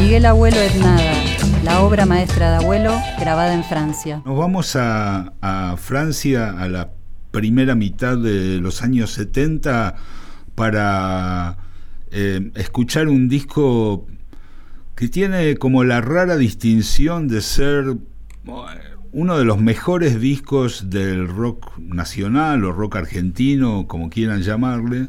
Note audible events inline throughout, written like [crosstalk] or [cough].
Miguel Abuelo es nada, la obra maestra de Abuelo grabada en Francia. Nos vamos a, Francia a la primera mitad de los años 70 para eh, escuchar un disco que tiene como la rara distinción de ser uno de los mejores discos del rock nacional o rock argentino, como quieran llamarle,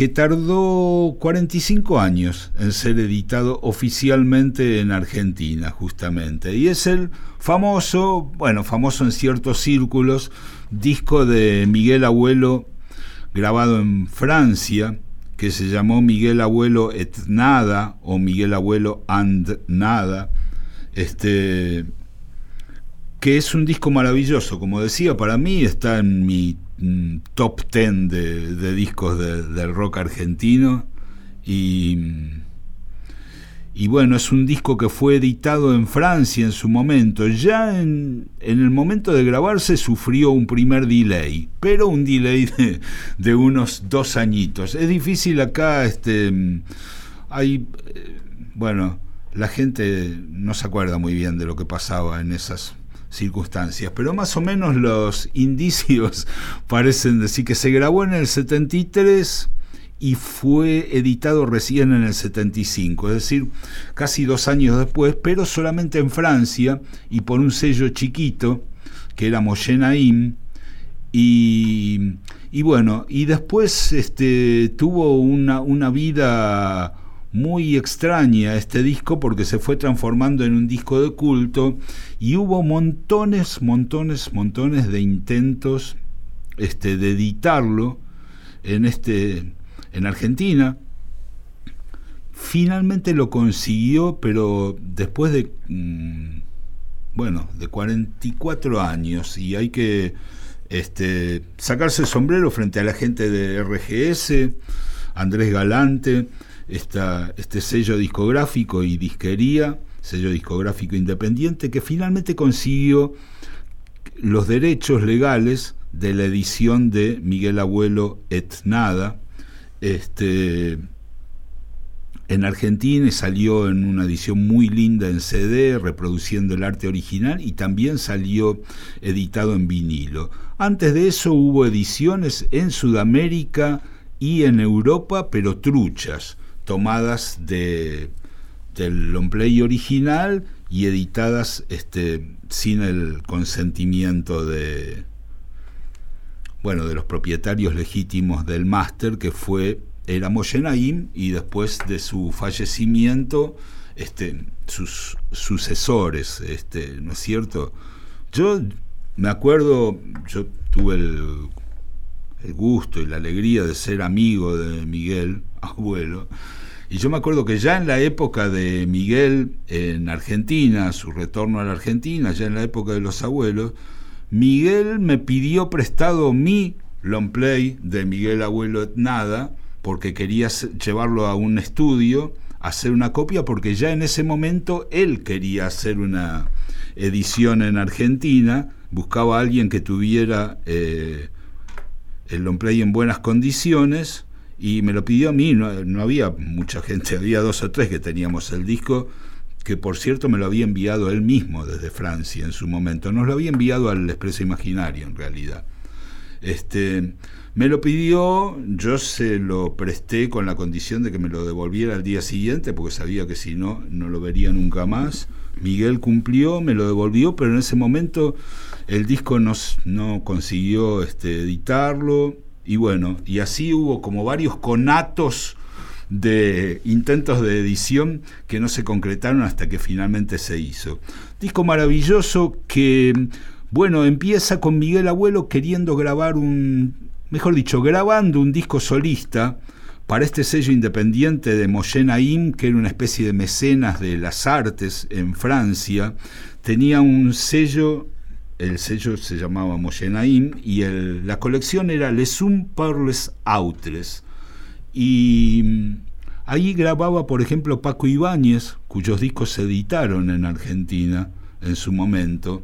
que tardó 45 años en ser editado oficialmente en Argentina, justamente. Y es el famoso, bueno, famoso en ciertos círculos, disco de Miguel Abuelo grabado en Francia, que se llamó Miguel Abuelo et Nada o Miguel Abuelo and Nada. Este, que es un disco maravilloso, como decía, para mí está en mi top ten de, discos del rock argentino y, y bueno, es un disco que fue editado en Francia en su momento. Ya en, el momento de grabarse sufrió un primer delay, pero un delay de, unos dos añitos. Es difícil acá, este, hay, eh, bueno, la gente no se acuerda muy bien de lo que pasaba en esas circunstancias, pero más o menos los indicios [laughs] parecen decir que se grabó en el 73 y fue editado recién en el 75, es decir, casi dos años después, pero solamente en Francia y por un sello chiquito que era Moyenaim y, y bueno, y después este, tuvo una, una vida muy extraña este disco porque se fue transformando en un disco de culto y hubo montones, montones, montones de intentos este, de editarlo en, este, en Argentina. Finalmente lo consiguió, pero después de, mm, bueno, de 44 años y hay que este, sacarse el sombrero frente a la gente de RGS, Andrés Galante, este sello discográfico y disquería, sello discográfico independiente, que finalmente consiguió los derechos legales de la edición de Miguel Abuelo et Nada. Este, en Argentina salió en una edición muy linda en CD, reproduciendo el arte original, y también salió editado en vinilo. Antes de eso hubo ediciones en Sudamérica y en Europa, pero truchas tomadas de, del longplay original y editadas este, sin el consentimiento de bueno de los propietarios legítimos del máster que fue era Moyenaim y después de su fallecimiento este sus sucesores este no es cierto yo me acuerdo yo tuve el, el gusto y la alegría de ser amigo de Miguel abuelo. Y yo me acuerdo que ya en la época de Miguel en Argentina, su retorno a la Argentina, ya en la época de los abuelos, Miguel me pidió prestado mi long play de Miguel Abuelo Nada, porque quería llevarlo a un estudio, hacer una copia, porque ya en ese momento él quería hacer una edición en Argentina, buscaba a alguien que tuviera eh, el long play en buenas condiciones y me lo pidió a mí, no, había mucha gente, había dos o tres que teníamos el disco, que por cierto me lo había enviado él mismo desde Francia en su momento, nos lo había enviado al Expreso Imaginario en realidad. Este, me lo pidió, yo se lo presté con la condición de que me lo devolviera al día siguiente, porque sabía que si no, no lo vería nunca más. Miguel cumplió, me lo devolvió, pero en ese momento el disco no, no consiguió este, editarlo, y bueno, y así hubo como varios conatos de intentos de edición que no se concretaron hasta que finalmente se hizo. Disco maravilloso que, bueno, empieza con Miguel Abuelo queriendo grabar un, mejor dicho, grabando un disco solista para este sello independiente de Moyen Aim, que era una especie de mecenas de las artes en Francia, tenía un sello el sello se llamaba Moyenaim y la colección era Les Un Perles Autres. Y mm, ahí grababa, por ejemplo, Paco Ibáñez, cuyos discos se editaron en Argentina en su momento.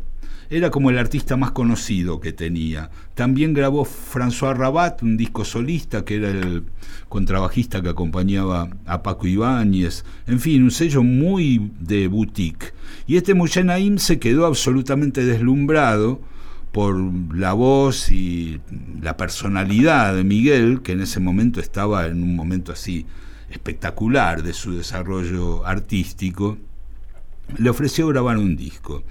Era como el artista más conocido que tenía. También grabó François Rabat, un disco solista, que era el contrabajista que acompañaba a Paco Ibáñez. En fin, un sello muy de boutique. Y este Mouchenaim se quedó absolutamente deslumbrado por la voz y la personalidad de Miguel, que en ese momento estaba en un momento así espectacular de su desarrollo artístico, le ofreció grabar un disco.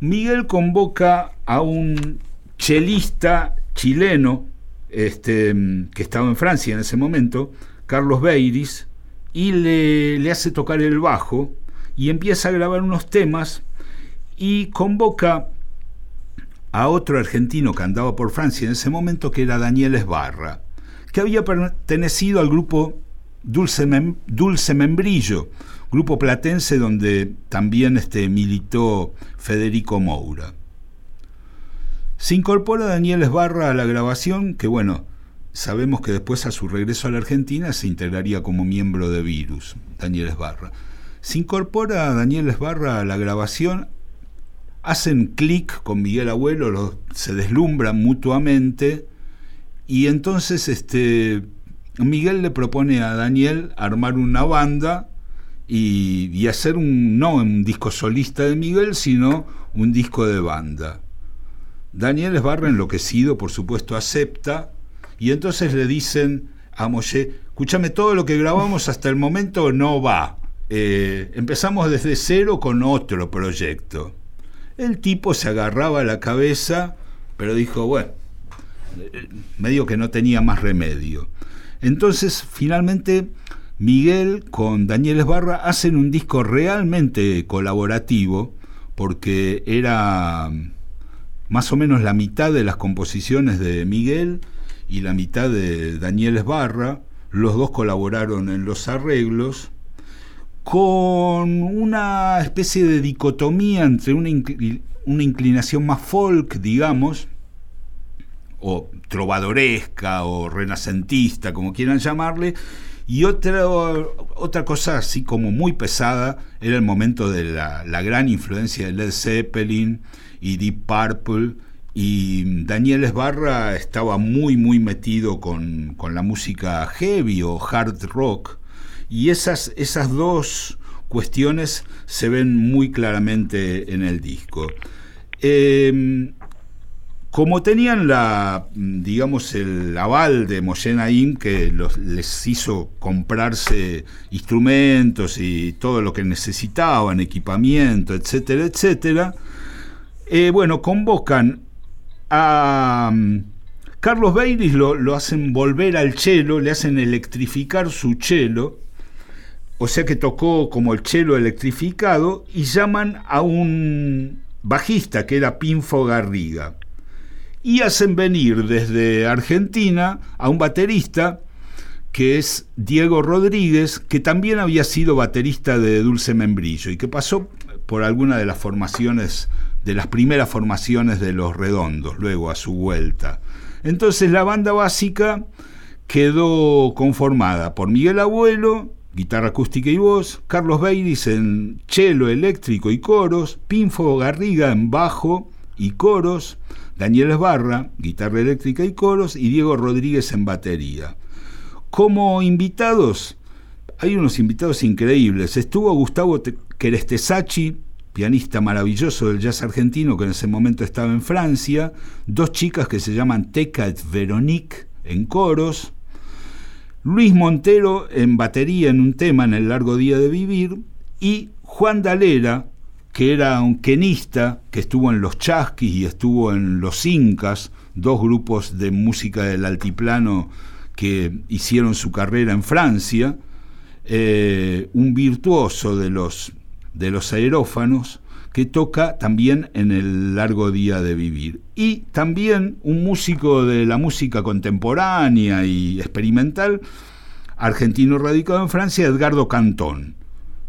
Miguel convoca a un chelista chileno este, que estaba en Francia en ese momento, Carlos Beiris, y le, le hace tocar el bajo y empieza a grabar unos temas y convoca a otro argentino que andaba por Francia en ese momento, que era Daniel Esbarra, que había pertenecido al grupo Dulce, Membrillo, grupo platense donde también este, militó Federico Moura. Se incorpora Daniel Esbarra a la grabación, que bueno, sabemos que después a su regreso a la Argentina se integraría como miembro de Virus, Daniel Esbarra. Se incorpora Daniel Esbarra a la grabación, hacen clic con Miguel Abuelo, se deslumbran mutuamente y entonces este, Miguel le propone a Daniel armar una banda y, hacer un, no un disco solista de Miguel, sino un disco de banda. Daniel Esbarra, enloquecido, por supuesto, acepta, y entonces le dicen a Moshe, escúchame, todo lo que grabamos hasta el momento no va. Eh, empezamos desde cero con otro proyecto. El tipo se agarraba la cabeza, pero dijo, bueno, eh, medio que no tenía más remedio. Entonces, finalmente, Miguel con Daniel Esbarra hacen un disco realmente colaborativo, porque era más o menos la mitad de las composiciones de Miguel y la mitad de Daniel Esbarra. Los dos colaboraron en los arreglos con una especie de dicotomía entre una, una inclinación más folk, digamos, o trovadoresca o renacentista, como quieran llamarle, y otra, otra cosa así como muy pesada era el momento de la, gran influencia de Led Zeppelin y Deep Purple. Y Daniel Esbarra estaba muy, muy metido con, la música heavy o hard rock. Y esas, esas dos cuestiones se ven muy claramente en el disco. Eh, como tenían la, digamos, el aval de Moshe que los, les hizo comprarse instrumentos y todo lo que necesitaban, equipamiento, etcétera, etcétera, eh, bueno, convocan a mm, Carlos Beiris, lo, lo hacen volver al chelo, le hacen electrificar su chelo, o sea que tocó como el chelo electrificado, y llaman a un bajista que era Pinfo Garriga y hacen venir desde Argentina a un baterista que es Diego Rodríguez, que también había sido baterista de Dulce Membrillo y que pasó por alguna de las formaciones, de las primeras formaciones de Los Redondos, luego a su vuelta. Entonces la banda básica quedó conformada por Miguel Abuelo, guitarra acústica y voz, Carlos Beiris en cello eléctrico y coros, Pinfo Garriga en bajo y coros, Daniel Esbarra, guitarra eléctrica y coros, y Diego Rodríguez en batería. Como invitados, hay unos invitados increíbles. Estuvo Gustavo Kerestesachi, pianista maravilloso del jazz argentino que en ese momento estaba en Francia, dos chicas que se llaman Teca et Veronique en coros, Luis Montero en batería en un tema en el largo día de vivir y Juan Dalera que era un quenista que estuvo en los Chasquis y estuvo en los Incas, dos grupos de música del altiplano que hicieron su carrera en Francia, eh, un virtuoso de los, de los aerófanos que toca también en el largo día de vivir. Y también un músico de la música contemporánea y experimental, argentino radicado en Francia, Edgardo Cantón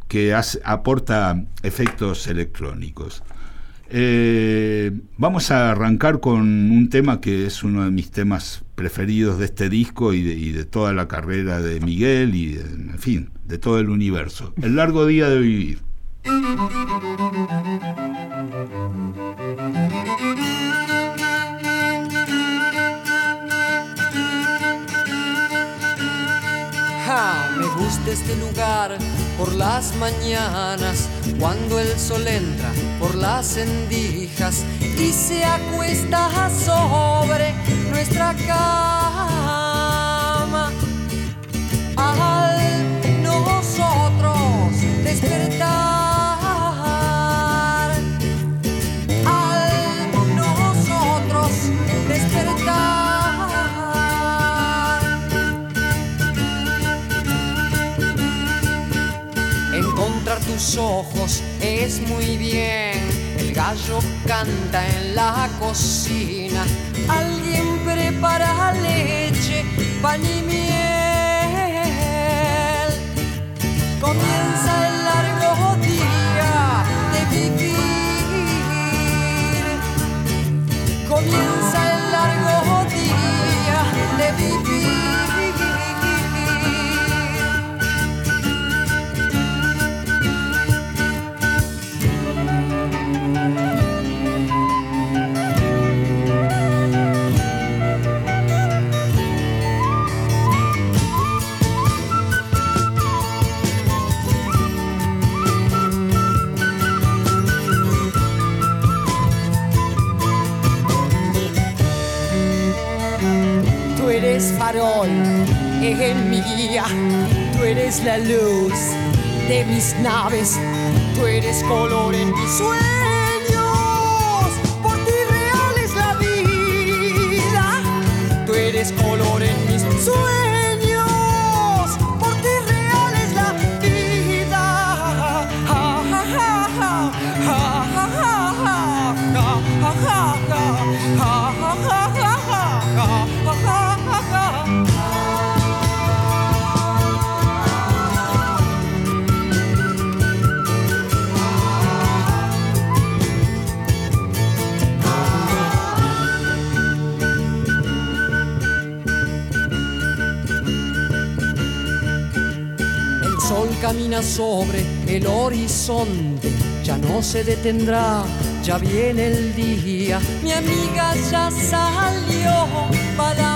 que aporta efectos electrónicos. Eh, vamos a arrancar con un tema que es uno de mis temas preferidos de este disco y de, toda la carrera de Miguel y, de, en fin, de todo el universo. El largo día de vivir. Me gusta este lugar por las mañanas, cuando el sol entra por las endijas y se acuesta sobre nuestra cama. Ojos es muy bien. El gallo canta en la cocina. Alguien prepara leche, pan y miel. Comienza el farol en mi guía. Tú eres la luz de mis naves, tú eres color en mis sueños. Por ti real es la vida, tú eres color en mis sueños. Camina sobre el horizonte, ya no se detendrá, ya viene el día. Mi amiga ya salió para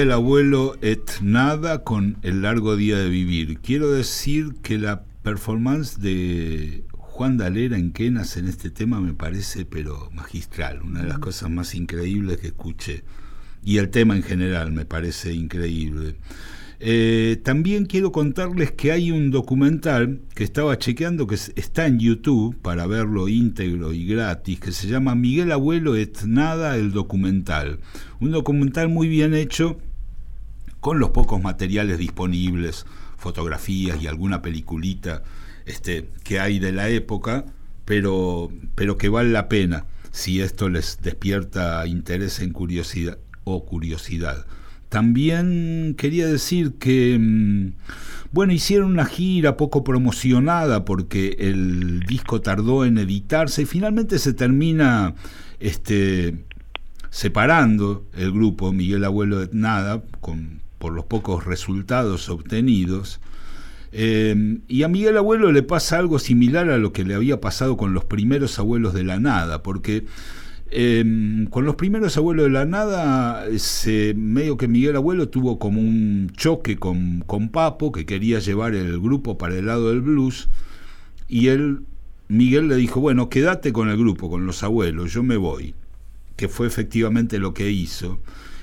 Miguel Abuelo et nada con El largo día de vivir. Quiero decir que la performance de Juan Dalera en Quenas en este tema me parece pero magistral, una de las cosas más increíbles que escuché. Y el tema en general me parece increíble. Eh, también quiero contarles que hay un documental que estaba chequeando que está en YouTube para verlo íntegro y gratis, que se llama Miguel Abuelo et nada el documental. Un documental muy bien hecho con los pocos materiales disponibles, fotografías y alguna peliculita este, que hay de la época, pero, pero que vale la pena si esto les despierta interés en curiosidad o curiosidad. También quería decir que, mm, bueno, hicieron una gira poco promocionada porque el disco tardó en editarse y finalmente se termina este, separando el grupo, Miguel Abuelo de Nada, con, por los pocos resultados obtenidos. Eh, y a Miguel Abuelo le pasa algo similar a lo que le había pasado con los primeros abuelos de la nada, porque Em, con los primeros abuelos de la nada, medio que Miguel Abuelo tuvo como un choque con, con Papo, que quería llevar el grupo para el lado del blues, y él, Miguel le dijo, bueno, quédate con el grupo, con los abuelos, yo me voy, que fue efectivamente lo que hizo.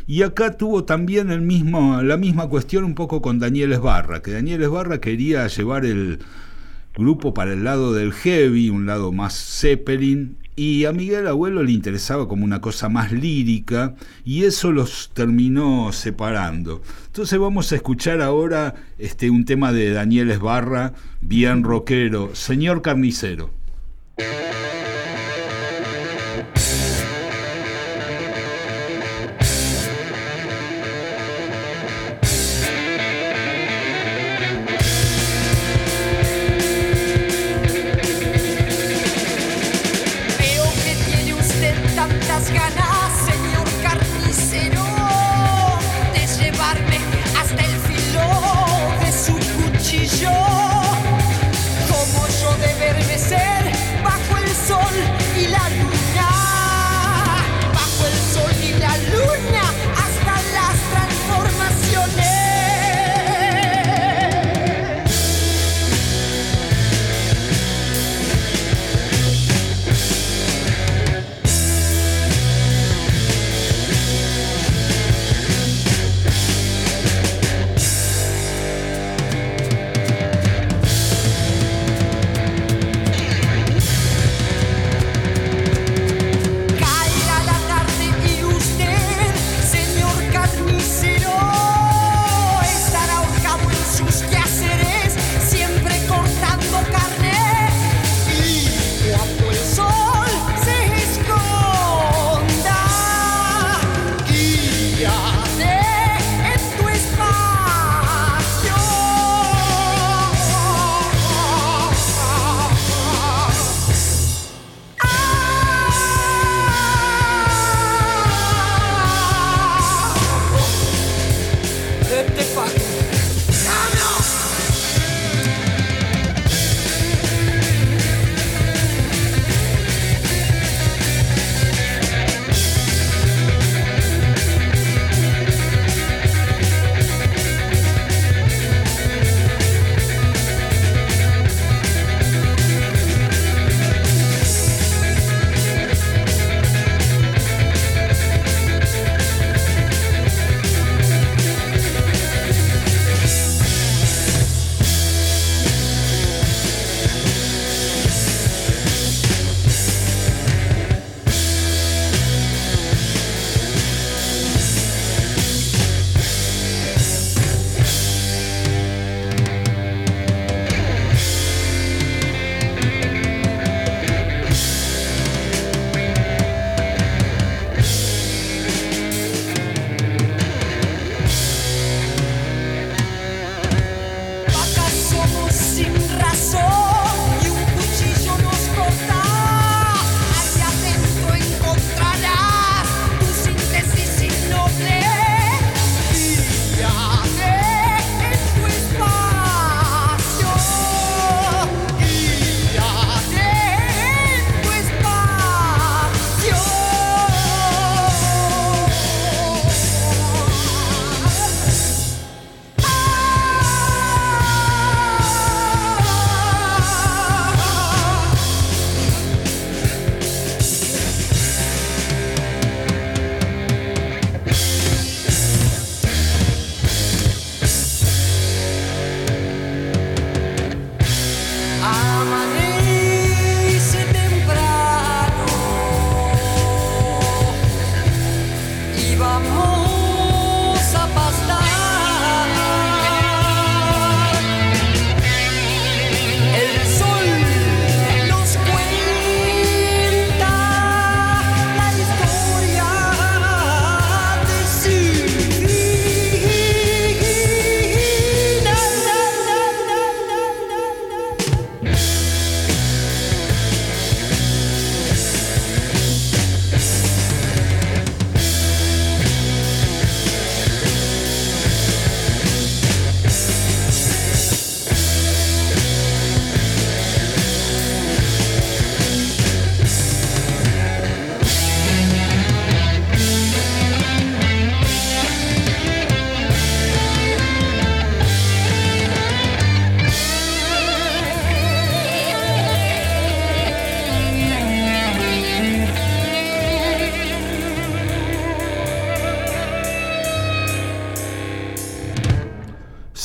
Y acá tuvo también el mismo, la misma cuestión un poco con Daniel Esbarra, que Daniel Esbarra quería llevar el grupo para el lado del heavy, un lado más Zeppelin, y a Miguel Abuelo le interesaba como una cosa más lírica y eso los terminó separando. Entonces vamos a escuchar ahora este, un tema de Daniel Esbarra, bien rockero, Señor Carnicero.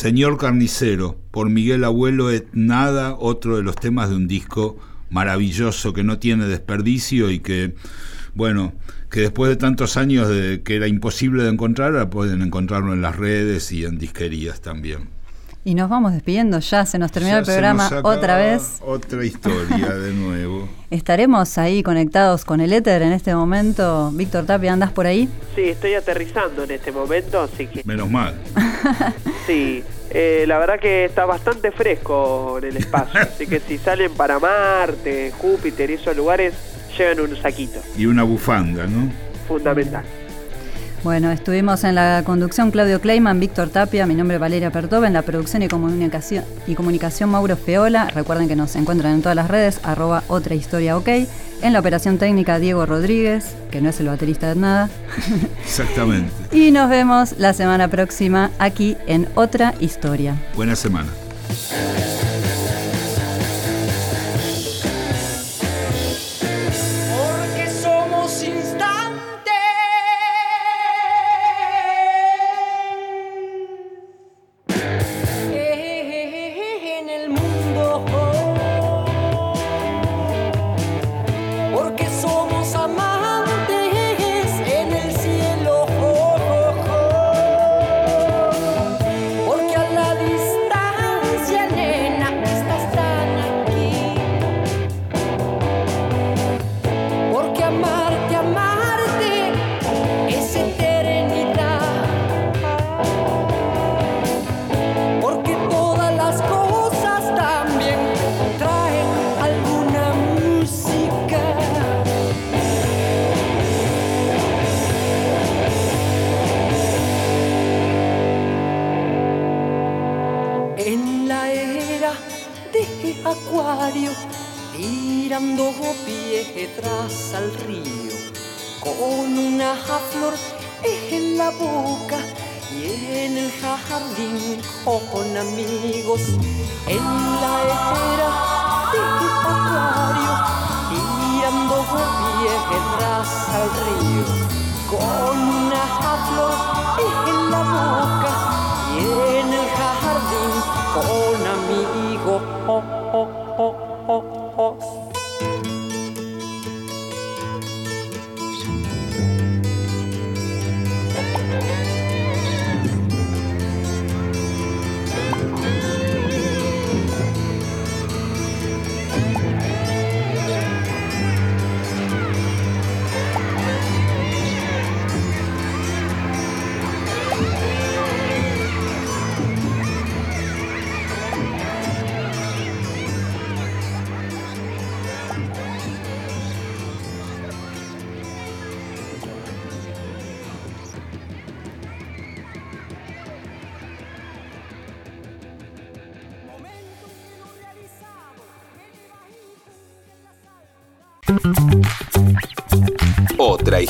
Señor Carnicero, por Miguel Abuelo es nada, otro de los temas de un disco maravilloso que no tiene desperdicio y que, bueno, que después de tantos años de que era imposible de encontrar, pueden encontrarlo en las redes y en disquerías también. Y nos vamos despidiendo ya, se nos terminó el programa otra vez. Otra historia de nuevo. [laughs] ¿Estaremos ahí conectados con el éter en este momento? Víctor Tapia, ¿andas por ahí? Sí, estoy aterrizando en este momento, así que... Menos mal. [laughs] sí, eh, la verdad que está bastante fresco en el espacio, [laughs] así que si salen para Marte, Júpiter y esos lugares, lleven un saquito. Y una bufanda, ¿no? Fundamental. Bueno, estuvimos en la conducción Claudio Kleiman, Víctor Tapia, mi nombre es Valeria Pertova, en la producción y comunicación, y comunicación Mauro Feola. Recuerden que nos encuentran en todas las redes, arroba otra historia ok. En la operación técnica Diego Rodríguez, que no es el baterista de nada. [laughs] Exactamente. y nos vemos la semana próxima aquí en Otra Historia. Buena semana. espeje acuario, tirando piedras al río, con una flor en la boca y en el jardín con amigos, en la esfera de acuario, tirando piedras al río, con una flor en la boca y en el jardín con amigos. go ho ho ho ho ho.